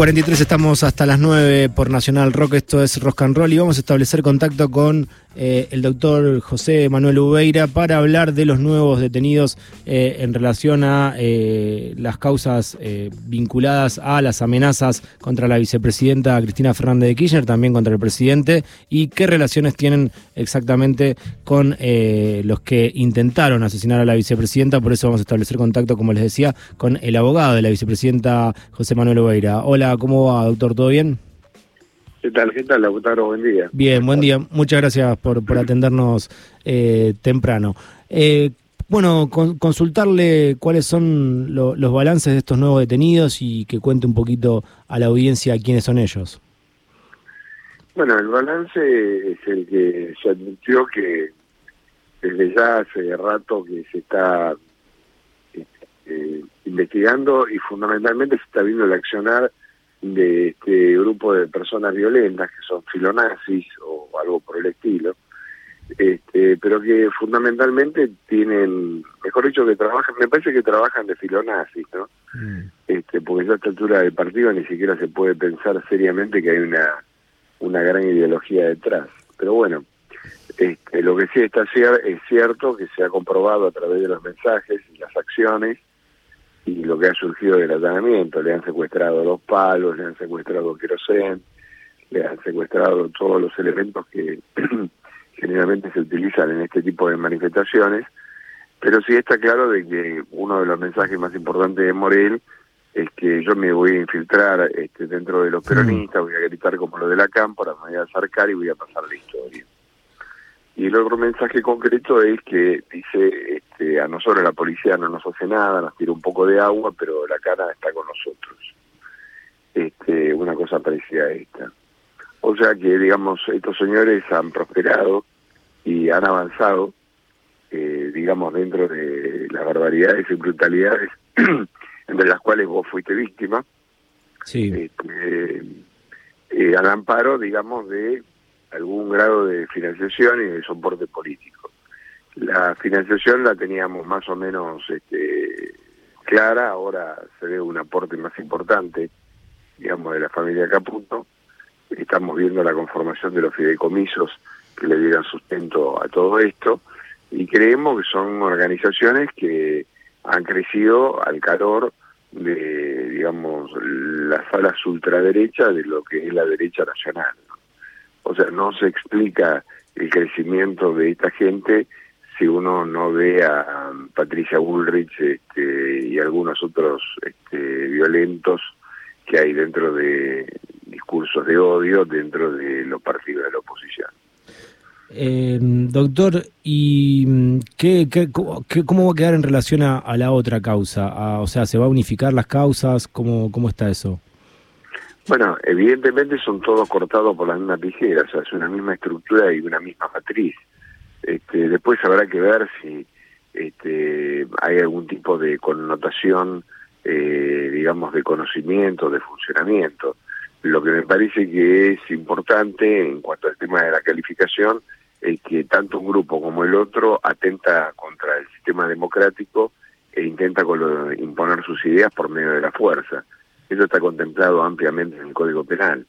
43 estamos hasta las 9 por Nacional Rock, esto es Rock and Roll y vamos a establecer contacto con eh, el doctor José Manuel Ubeira para hablar de los nuevos detenidos eh, en relación a eh, las causas vinculadas a las amenazas contra la vicepresidenta Cristina Fernández de Kirchner, también contra el presidente, y qué relaciones tienen exactamente con los que intentaron asesinar a la vicepresidenta. Por eso vamos a establecer contacto, como les decía, con el abogado de la vicepresidenta José Manuel Ubeira. Hola, ¿cómo va, doctor? ¿Todo bien? ¿Qué tal? ¿Qué tal, Lautaro? Buen día. Bien, buen día. Muchas gracias por, por atendernos eh, temprano. Eh, bueno, consultarle cuáles son los balances de estos nuevos detenidos y que cuente un poquito a la audiencia quiénes son ellos. Bueno, el balance es el que se admitió que desde ya hace rato que se está este, investigando y fundamentalmente se está viendo el accionar de este grupo de personas violentas que son filonazis o algo por el estilo, este, pero que fundamentalmente tienen, mejor dicho, que trabajan, me parece que trabajan de filonazis, ¿no? Mm. Este, porque ya a esta altura del partido ni siquiera se puede pensar seriamente que hay una, una gran ideología detrás. Pero bueno, este, lo que sí está es cierto que se ha comprobado a través de los mensajes y las acciones y lo que ha surgido del allanamiento. Le han secuestrado los palos, le han secuestrado querosén, le han secuestrado todos los elementos que generalmente se utilizan en este tipo de manifestaciones. Pero sí está claro de que uno de los mensajes más importantes de Morel es que yo me voy a infiltrar este, dentro de los peronistas, voy a gritar como lo de la cámpora, me voy a acercar y voy a pasar la historia. Y el otro mensaje concreto es que dice, este, a nosotros la policía no nos hace nada, nos tira un poco de agua, pero la cara está con nosotros. Este, una cosa parecida a esta. O sea que, digamos, estos señores han prosperado y han avanzado, eh, digamos, dentro de las barbaridades y brutalidades entre las cuales vos fuiste víctima. Sí. Este, eh, al amparo, digamos, de algún grado de financiación y de soporte político. La financiación la teníamos más o menos este, clara, ahora se ve un aporte más importante, digamos, de la familia Caputo. Estamos viendo la conformación de los fideicomisos que le dieran sustento a todo esto y creemos que son organizaciones que han crecido al calor de, digamos, las alas ultraderechas de lo que es la derecha nacional. O sea, no se explica el crecimiento de esta gente si uno no ve a Patricia Bullrich este, y algunos otros este, violentos que hay dentro de discursos de odio dentro de los partidos de la oposición. Eh, doctor, ¿y qué, qué, cómo va a quedar en relación a, la otra causa? o sea, ¿se va a unificar las causas? ¿Cómo, cómo está eso? Bueno, evidentemente son todos cortados por la misma tijera, o sea, es una misma estructura y una misma matriz. Este, después habrá que ver si este, hay algún tipo de connotación, eh, digamos, de conocimiento, de funcionamiento. Lo que me parece que es importante en cuanto al tema de la calificación es que tanto un grupo como el otro atenta contra el sistema democrático e intenta imponer sus ideas por medio de la fuerza. Eso está contemplado ampliamente en el Código Penal.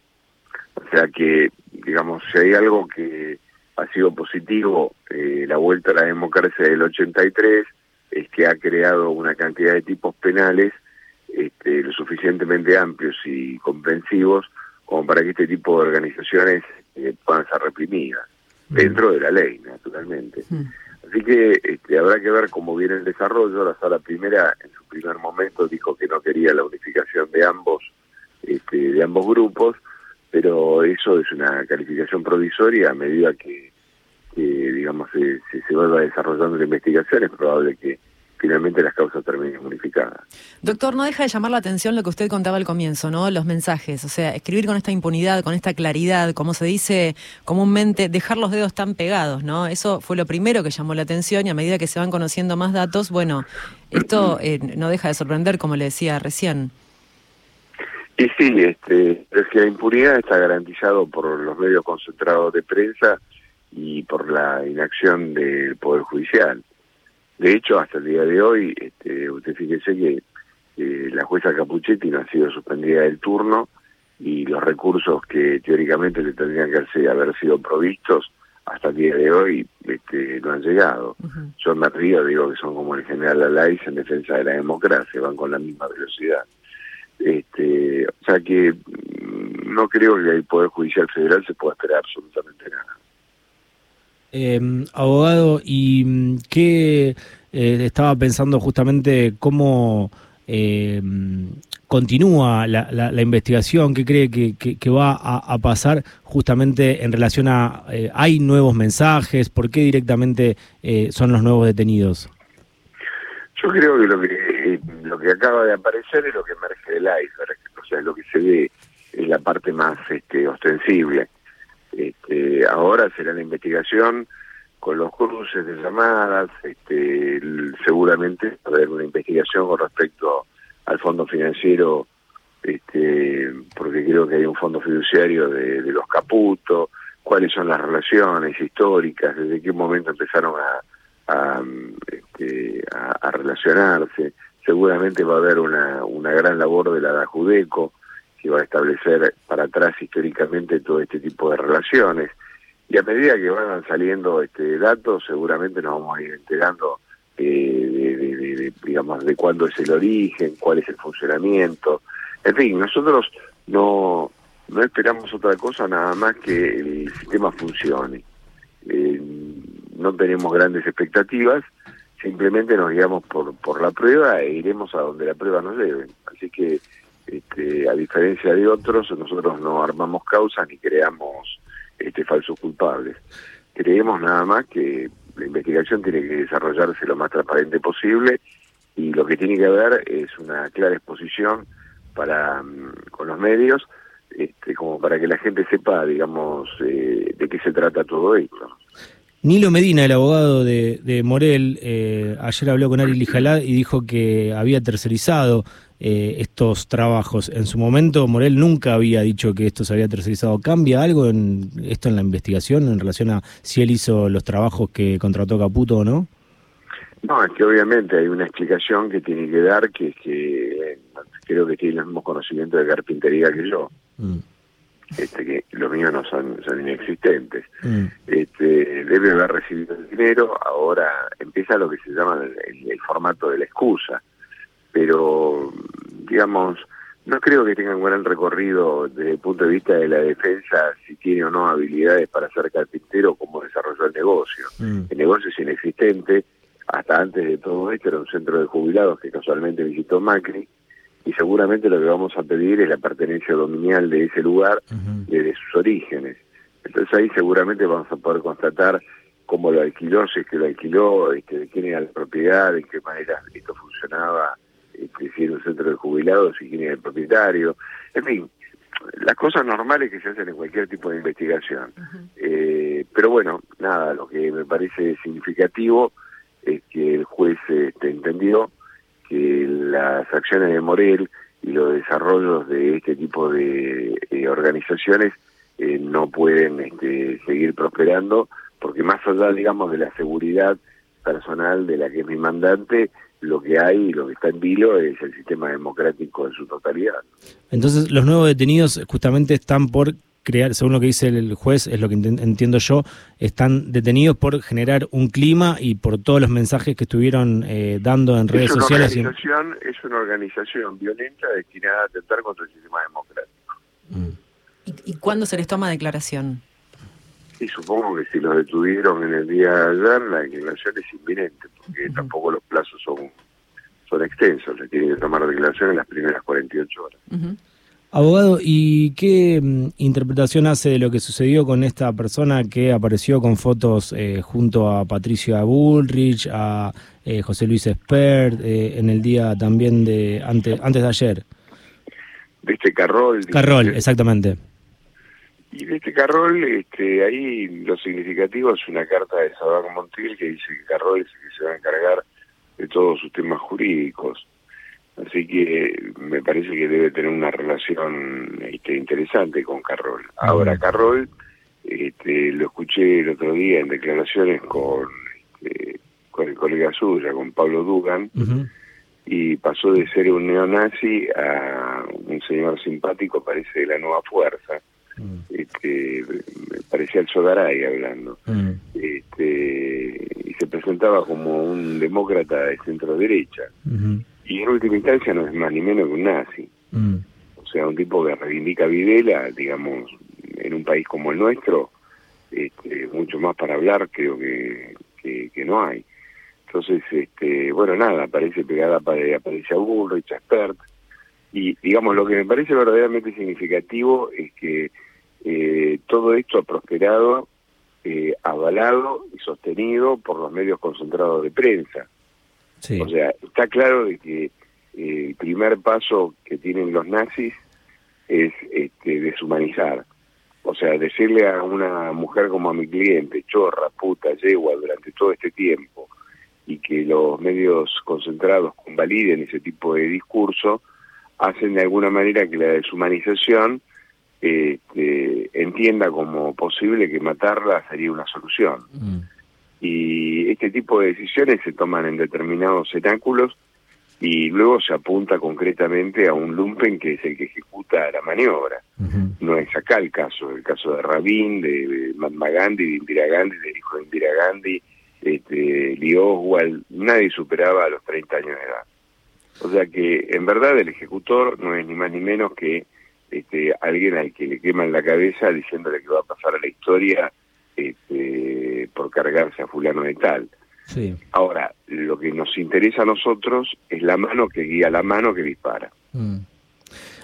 O sea que, digamos, si hay algo que ha sido positivo, eh, la vuelta a la democracia del 83, es que ha creado una cantidad de tipos penales este, lo suficientemente amplios y comprensivos como para que este tipo de organizaciones eh, puedan ser reprimidas, mm. dentro de la ley, naturalmente. Mm. Así que este, habrá que ver cómo viene el desarrollo. La sala primera, en su primer momento, dijo que no quería la unificación de ambos, este, de ambos grupos, pero eso es una calificación provisoria a medida que, digamos, se, se, se vaya desarrollando la investigación. Es probable que finalmente las causas terminen unificadas. Doctor, no deja de llamar la atención lo que usted contaba al comienzo, ¿no? Los mensajes, o sea, escribir con esta impunidad, con esta claridad, como se dice comúnmente, dejar los dedos tan pegados, ¿no? Eso fue lo primero que llamó la atención y a medida que se van conociendo más datos, bueno, esto eh, no deja de sorprender, como le decía recién. Y sí, este, es que la impunidad está garantizado por los medios concentrados de prensa y por la inacción del Poder Judicial. De hecho, hasta el día de hoy, este, usted fíjese que la jueza Capuchetti no ha sido suspendida del turno y los recursos que teóricamente le tendrían que haber sido provistos hasta el día de hoy este, no han llegado. Yo me río, digo que son como el general Alais en defensa de la democracia, van con la misma velocidad. Este, o sea que mm, no creo que el Poder Judicial Federal se pueda esperar absolutamente nada. Eh, abogado, ¿y mm, qué eh, estaba pensando justamente cómo eh, continúa la, la, investigación? ¿Qué cree que, que, va a, pasar justamente en relación a... Eh, ¿Hay nuevos mensajes? ¿Por qué directamente eh, son los nuevos detenidos? Yo creo que lo que lo que acaba de aparecer es lo que emerge del iceberg, o sea, lo que se ve es la parte más este, ostensible. Este, ahora será la investigación con los cruces de llamadas, este, seguramente va a haber una investigación con respecto al fondo financiero, este, porque creo que hay un fondo fiduciario de, los Caputo, cuáles son las relaciones históricas, desde qué momento empezaron a, a, este, a, relacionarse. Seguramente va a haber una, una gran labor de la DAJUDECO, que va a establecer para atrás históricamente todo este tipo de relaciones. Y a medida que van saliendo este datos seguramente nos vamos a ir enterando eh, de, digamos de cuándo es el origen cuál es el funcionamiento. En fin nosotros no no esperamos otra cosa nada más que el sistema funcione. Eh, no tenemos grandes expectativas simplemente nos guiamos por por la prueba e iremos a donde la prueba nos lleve. Así que este, a diferencia de otros nosotros no armamos causas ni creamos este, falsos culpables. Creemos nada más que la investigación tiene que desarrollarse lo más transparente posible y lo que tiene que haber es una clara exposición para mm, con los medios este, como para que la gente sepa digamos eh, de qué se trata todo esto Nilo Medina, el abogado de, de Morel, eh, ayer habló con Ari Lijalad y dijo que había tercerizado eh, estos trabajos. En su momento, Morel nunca había dicho que esto se había tercerizado. ¿Cambia algo en esto en la investigación en relación a si él hizo los trabajos que contrató Caputo o no? No, es que obviamente hay una explicación que tiene que dar, que es que eh, creo que tiene los mismos conocimientos de carpintería que yo. Mm. Este, que los míos no son, son inexistentes. Mm. Este, debe haber recibido el dinero, ahora empieza lo que se llama el formato de la excusa pero digamos, no creo que tenga un gran recorrido desde el punto de vista de la defensa, si tiene o no habilidades para ser carpintero, cómo desarrolló el negocio. Mm. El negocio es inexistente, hasta antes de todo esto era un centro de jubilados que casualmente visitó Macri, y seguramente lo que vamos a pedir es la pertenencia dominial de ese lugar desde sus orígenes. Entonces ahí seguramente vamos a poder constatar cómo lo alquiló, si es que lo alquiló, este, de quién era la propiedad, de qué manera esto funcionaba si era un centro de jubilados y quién era el propietario, en fin, las cosas normales que se hacen en cualquier tipo de investigación. eh, pero bueno, nada, lo que me parece significativo es que el juez este, entendió que las acciones de Morel y los desarrollos de este tipo de organizaciones eh, no pueden este, seguir prosperando, porque más allá, digamos, de la seguridad personal de la que es mi mandante, lo que hay y lo que está en vilo es el sistema democrático en su totalidad. Entonces, los nuevos detenidos justamente están por crear, según lo que dice el juez, es lo que entiendo yo, están detenidos por generar un clima y por todos los mensajes que estuvieron eh, dando en redes sociales. Organización, Es una organización violenta destinada a atentar contra el sistema democrático. Mm. ¿Y, ¿Y cuándo se les toma declaración? Y supongo que si los detuvieron en el día de ayer, la declaración es inminente, porque tampoco los plazos son, son extensos, se tienen que tomar declaración en las primeras 48 horas. Abogado, ¿y qué mm, interpretación hace de lo que sucedió con esta persona que apareció con fotos eh, junto a Patricia Bullrich, a eh, José Luis Espert, eh, en el día también de antes, antes de ayer? De este Carrol. Carrol, exactamente. Y de este Carroll, este, ahí lo significativo es una carta de Salvador Montiel que dice que Carroll es el que se va a encargar de todos sus temas jurídicos. Así que me parece que debe tener una relación este, interesante con Carroll. Ahora, Carroll, este, lo escuché el otro día en declaraciones con, este, con el colega suya, con Pablo Dugan, y pasó de ser un neonazi a un señor simpático, parece de la nueva fuerza. Mm. Este, parecía el Sodaray hablando. Mm. Este, y se presentaba como un demócrata de centro derecha. Y en última instancia no es más ni menos que un nazi. Mm. O sea, un tipo que reivindica Videla, digamos, en un país como el nuestro, este, mucho más para hablar creo que, que, no hay. Entonces, este, bueno, nada, aparece pegada, aparece a Bullrich, a Spert, y digamos, lo que me parece verdaderamente significativo es que eh, todo esto ha prosperado, eh, avalado y sostenido por los medios concentrados de prensa. O sea, está claro de que eh, el primer paso que tienen los nazis es este, deshumanizar. O sea, decirle a una mujer como a mi cliente, chorra, puta, yegua, durante todo este tiempo, y que los medios concentrados convaliden ese tipo de discurso, hacen de alguna manera que la deshumanización este, entienda como posible que matarla sería una solución. Mm. Y este tipo de decisiones se toman en determinados cenáculos y luego se apunta concretamente a un lumpen que es el que ejecuta la maniobra. No es acá el caso, el caso de Rabin, de Mahatma Gandhi, de Indira Gandhi, del hijo de Indira Gandhi, este, Lee Oswald, nadie superaba a los 30 años de edad. O sea que en verdad el ejecutor no es ni más ni menos que este, alguien al que le queman la cabeza diciéndole que va a pasar a la historia este, por cargarse a fulano de tal. Sí. Ahora, lo que nos interesa a nosotros es la mano que guía la mano que dispara. Mm.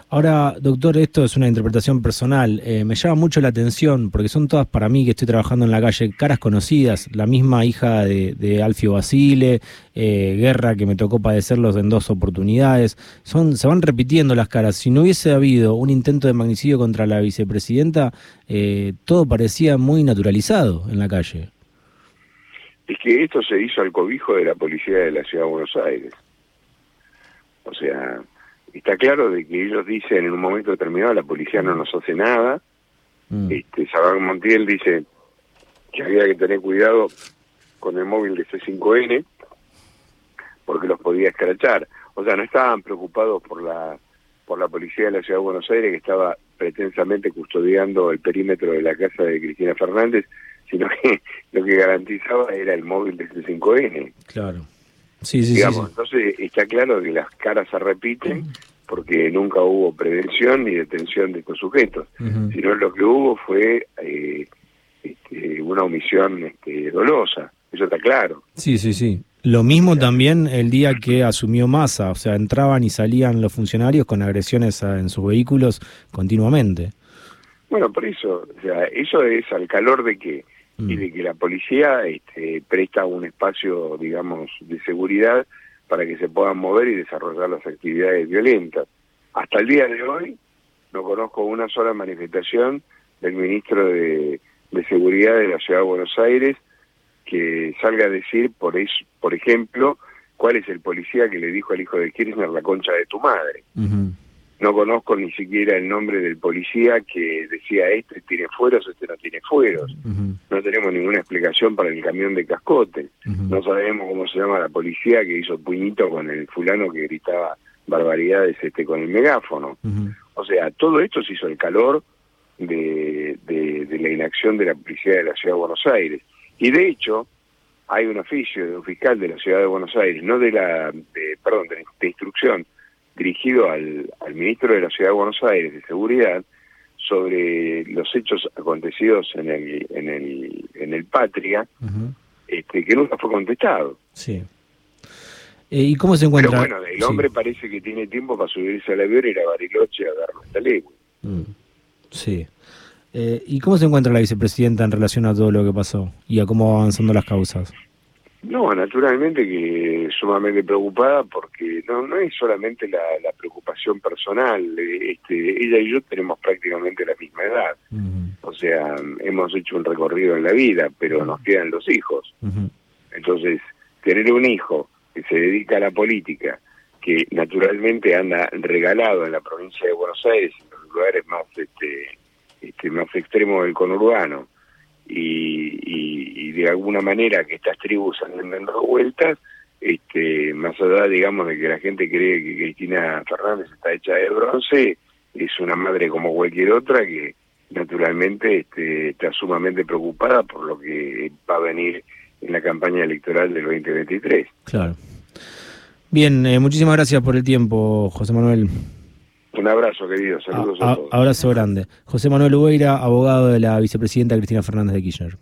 Ahora, doctor, esto es una interpretación personal. Eh, me llama mucho la atención porque son todas para mí que estoy trabajando en la calle, caras conocidas. La misma hija de, Alfio Basile, eh, Guerra, que me tocó padecerlos en dos oportunidades. Son, se van repitiendo las caras. Si no hubiese habido un intento de magnicidio contra la vicepresidenta, eh, todo parecía muy naturalizado en la calle. Es que esto se hizo al cobijo de la policía de la Ciudad de Buenos Aires. O sea, está claro de que ellos dicen en un momento determinado la policía no nos hace nada. Mm. Este, Sabán Montiel dice que había que tener cuidado con el móvil de C5N porque los podía escrachar. O sea, no estaban preocupados por la por la policía de la Ciudad de Buenos Aires que estaba pretensamente custodiando el perímetro de la casa de Cristina Fernández, sino que lo que garantizaba era el móvil de C5N. Claro. Sí, sí, Digamos, Entonces está claro que las caras se repiten porque nunca hubo prevención ni detención de estos sujetos, sino lo que hubo fue eh, este, una omisión este, dolosa, eso está claro. Sí, sí, sí. Lo mismo también el día que asumió Massa, o sea, entraban y salían los funcionarios con agresiones en sus vehículos continuamente. Bueno, por eso, o sea, eso es al calor de que y mm. de que la policía este, presta un espacio, digamos, de seguridad para que se puedan mover y desarrollar las actividades violentas. Hasta el día de hoy no conozco una sola manifestación del ministro de, Seguridad de la Ciudad de Buenos Aires que salga a decir, por, por ejemplo, cuál es el policía que le dijo al hijo de Kirchner la concha de tu madre no conozco ni siquiera el nombre del policía que decía este tiene fueros, este no tiene fueros. No tenemos ninguna explicación para el camión de cascote. No sabemos cómo se llama la policía que hizo puñito con el fulano que gritaba barbaridades este con el megáfono. O sea, todo esto se hizo el calor de, de, la inacción de la policía de la Ciudad de Buenos Aires. Y de hecho, hay un oficio de un fiscal de la Ciudad de Buenos Aires, no de la, perdón, de instrucción, dirigido al, ministro de la Ciudad de Buenos Aires de Seguridad sobre los hechos acontecidos en el, en el, en el Patria, este, que nunca fue contestado. Sí. Eh, ¿Y cómo se encuentra? Pero bueno, el hombre parece que tiene tiempo para subirse al avión, ir a Bariloche a darlo esta ley. Mm. Sí. Eh, ¿Y cómo se encuentra la vicepresidenta en relación a todo lo que pasó y a cómo van avanzando las causas? No, naturalmente que sumamente preocupada porque no no es solamente la, preocupación personal, eh, este, ella y yo tenemos prácticamente la misma edad, o sea, hemos hecho un recorrido en la vida, pero nos quedan los hijos. Entonces, tener un hijo que se dedica a la política, que naturalmente anda regalado en la provincia de Buenos Aires, en los lugares más este, este más extremos del conurbano, y, de alguna manera que estas tribus anden dando vueltas, este, más allá, digamos, de que la gente cree que Cristina Fernández está hecha de bronce, es una madre como cualquier otra que naturalmente este, está sumamente preocupada por lo que va a venir en la campaña electoral del 2023. Claro. Bien, eh, muchísimas gracias por el tiempo, José Manuel. Un abrazo, querido. Saludos a, a todos. Abrazo grande. José Manuel Ubeira, abogado de la vicepresidenta Cristina Fernández de Kirchner.